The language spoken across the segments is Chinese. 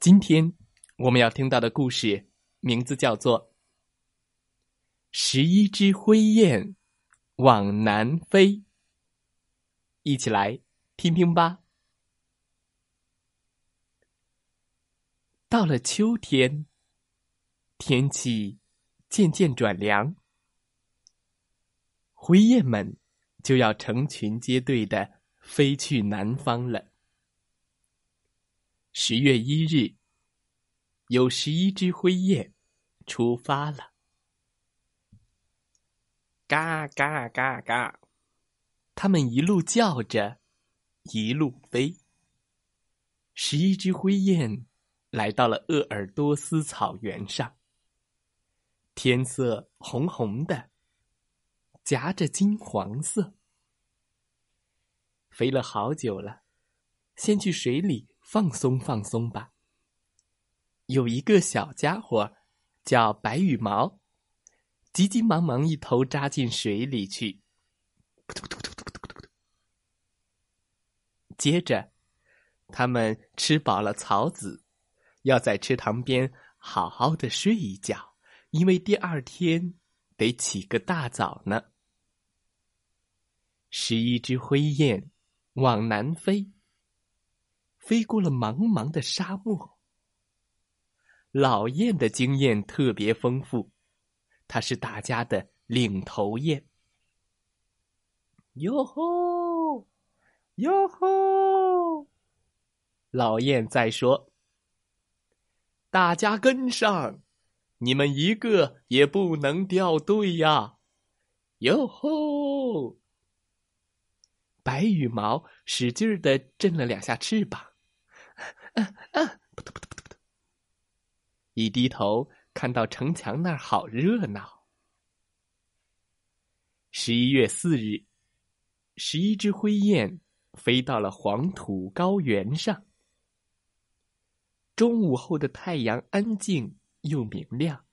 今天我们要听到的故事名字叫做《十一只灰雁往南飞》，一起来听听吧。到了秋天，天气渐渐转凉，灰雁们就要成群结队的飞去南方了。十月一日，有十一只灰雁出发了，嘎嘎嘎嘎，它们一路叫着，一路飞。十一只灰雁。来到了鄂尔多斯草原上，天色红红的，夹着金黄色。飞了好久了，先去水里放松放松吧。有一个小家伙叫白羽毛，急急忙忙一头扎进水里去。接着，他们吃饱了草籽。要在池塘边好好的睡一觉，因为第二天得起个大早呢。十一只灰雁往南飞，飞过了茫茫的沙漠。老雁的经验特别丰富，它是大家的领头雁。哟吼，哟吼！老雁在说。大家跟上，你们一个也不能掉队呀！哟吼！白羽毛使劲儿的震了两下翅膀，嗯嗯，扑通扑通扑通一低头看到城墙那儿好热闹。十一月四日，十一只灰雁飞到了黄土高原上。中午后的太阳安静又明亮，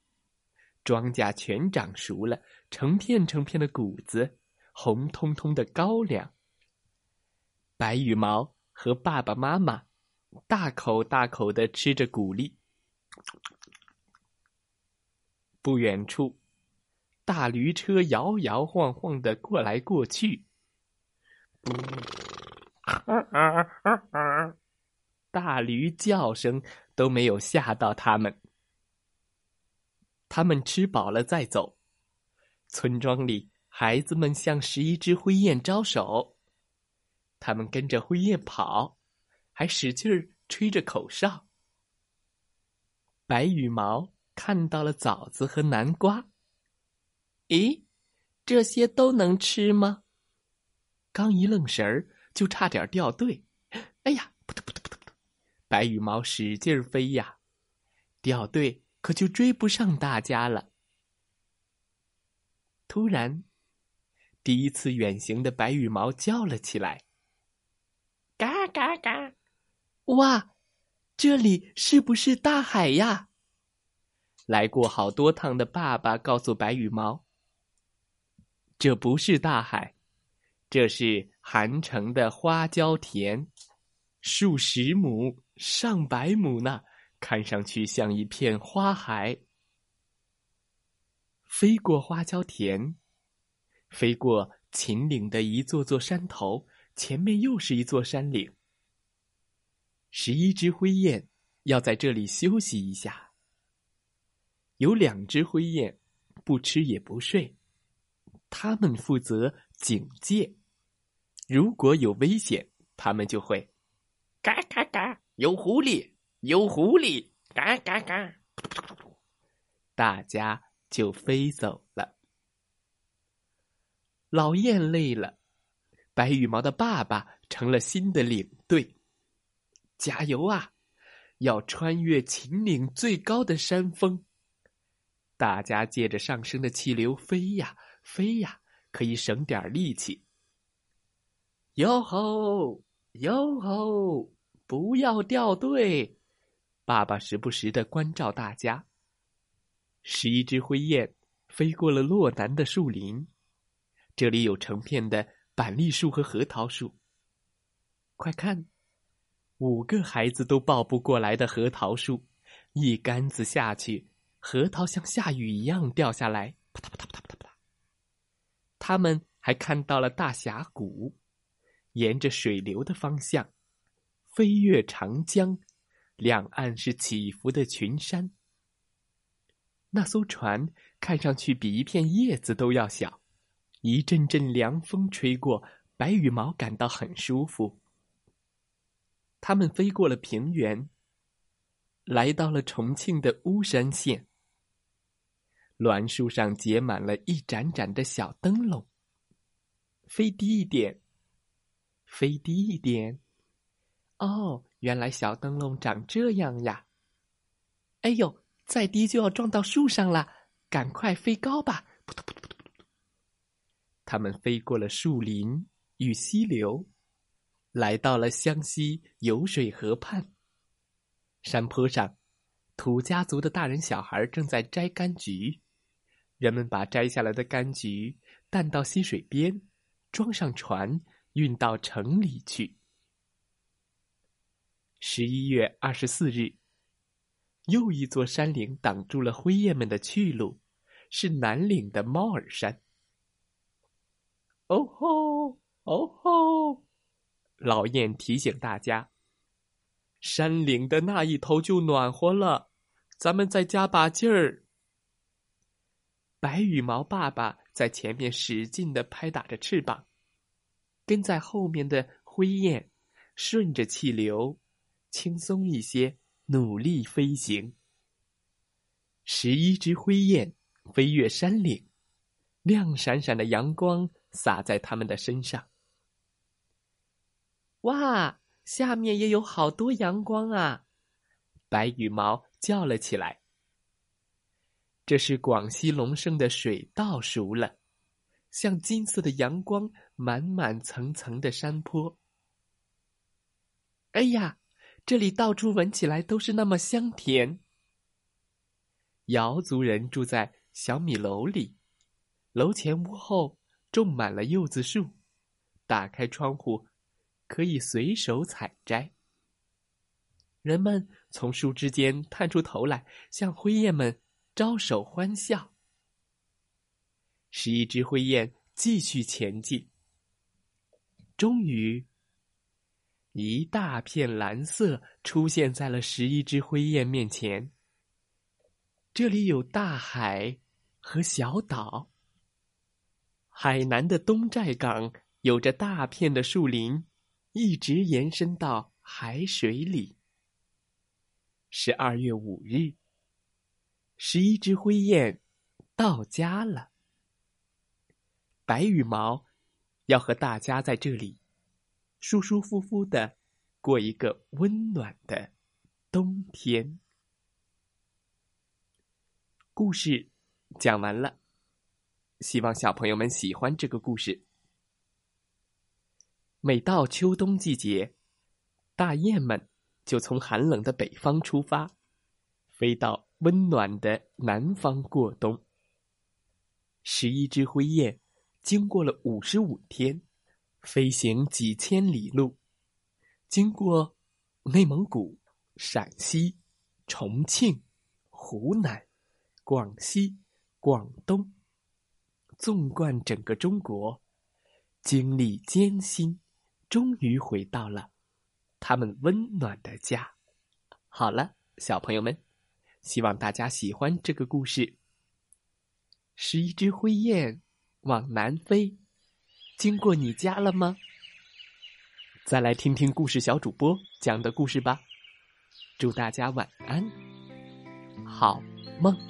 庄稼全长熟了，成片成片的谷子，红彤彤的高粱。白羽毛和爸爸妈妈大口大口的吃着谷粒。不远处，大驴车摇摇晃晃的过来过去。大驴叫声都没有吓到他们。他们吃饱了再走。村庄里，孩子们向十一只灰雁招手。他们跟着灰雁跑，还使劲儿吹着口哨。白羽毛看到了枣子和南瓜。咦，这些都能吃吗？刚一愣神儿，就差点掉队。哎呀！白羽毛使劲儿飞呀，掉队可就追不上大家了。突然，第一次远行的白羽毛叫了起来：“嘎嘎嘎！哇，这里是不是大海呀？”来过好多趟的爸爸告诉白羽毛：“这不是大海，这是韩城的花椒田，数十亩。”上百亩呢，看上去像一片花海。飞过花椒田，飞过秦岭的一座座山头，前面又是一座山岭。十一只灰雁要在这里休息一下。有两只灰雁不吃也不睡，它们负责警戒。如果有危险，它们就会嘎嘎嘎。有狐狸，有狐狸，嘎嘎嘎！大家就飞走了。老雁累了，白羽毛的爸爸成了新的领队。加油啊！要穿越秦岭最高的山峰。大家借着上升的气流飞呀飞呀，可以省点力气。哟吼哟吼，不要掉队！爸爸时不时的关照大家。十一只灰雁飞过了洛南的树林，这里有成片的板栗树和核桃树。快看，五个孩子都抱不过来的核桃树，一杆子下去，核桃像下雨一样掉下来，啪嗒啪嗒啪嗒啪嗒啪嗒。他们还看到了大峡谷，沿着水流的方向，飞越长江，两岸是起伏的群山。那艘船看上去比一片叶子都要小，一阵阵凉风吹过，白羽毛感到很舒服。他们飞过了平原，来到了重庆的巫山县。栾树上结满了一盏盏的小灯笼。飞低一点，飞低一点。哦，原来小灯笼长这样呀！哎呦！再低就要撞到树上了，赶快飞高吧！扑通扑通扑通扑通。他们飞过了树林与溪流，来到了湘西油水河畔。山坡上，土家族的大人小孩正在摘柑橘，人们把摘下来的柑橘担到溪水边，装上船，运到城里去。十一月二十四日。又一座山岭挡住了灰雁们的去路，是南岭的猫耳山。哦吼，哦吼！老雁提醒大家：“山岭的那一头就暖和了，咱们再加把劲儿。”白羽毛爸爸在前面使劲的拍打着翅膀，跟在后面的灰雁顺着气流，轻松一些。努力飞行。十一只灰雁飞越山岭，亮闪闪的阳光洒在它们的身上。哇，下面也有好多阳光啊！白羽毛叫了起来。这是广西龙胜的水稻熟了，像金色的阳光满满层层的山坡。哎呀！这里到处闻起来都是那么香甜。瑶族人住在小米楼里，楼前屋后种满了柚子树，打开窗户，可以随手采摘。人们从树枝间探出头来，向灰雁们招手欢笑。十一只灰雁继续前进，终于。一大片蓝色出现在了十一只灰雁面前。这里有大海和小岛。海南的东寨港有着大片的树林，一直延伸到海水里。十二月五日，十一只灰雁到家了。白羽毛要和大家在这里。舒舒服服的过一个温暖的冬天。故事讲完了，希望小朋友们喜欢这个故事。每到秋冬季节，大雁们就从寒冷的北方出发，飞到温暖的南方过冬。十一只灰雁经过了五十五天。飞行几千里路，经过内蒙古、陕西、重庆、湖南、广西、广东，纵贯整个中国，经历艰辛，终于回到了他们温暖的家。好了，小朋友们，希望大家喜欢这个故事。是一只灰雁往南飞。经过你家了吗？再来听听故事小主播讲的故事吧。祝大家晚安，好梦。